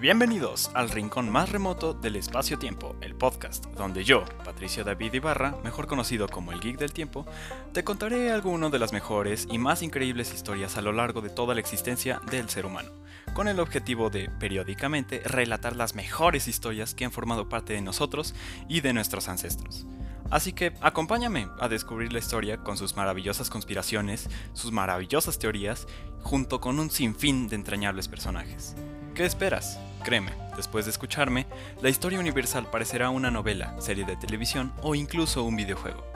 Bienvenidos al rincón más remoto del espacio-tiempo, el podcast, donde yo, Patricio David Ibarra, mejor conocido como el Geek del Tiempo, te contaré algunas de las mejores y más increíbles historias a lo largo de toda la existencia del ser humano, con el objetivo de, periódicamente, relatar las mejores historias que han formado parte de nosotros y de nuestros ancestros. Así que acompáñame a descubrir la historia con sus maravillosas conspiraciones, sus maravillosas teorías, junto con un sinfín de entrañables personajes. ¿Qué esperas? Créeme, después de escucharme, la historia universal parecerá una novela, serie de televisión o incluso un videojuego.